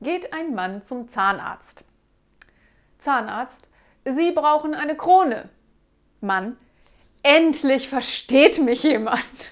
geht ein Mann zum Zahnarzt. Zahnarzt, Sie brauchen eine Krone. Mann, endlich versteht mich jemand.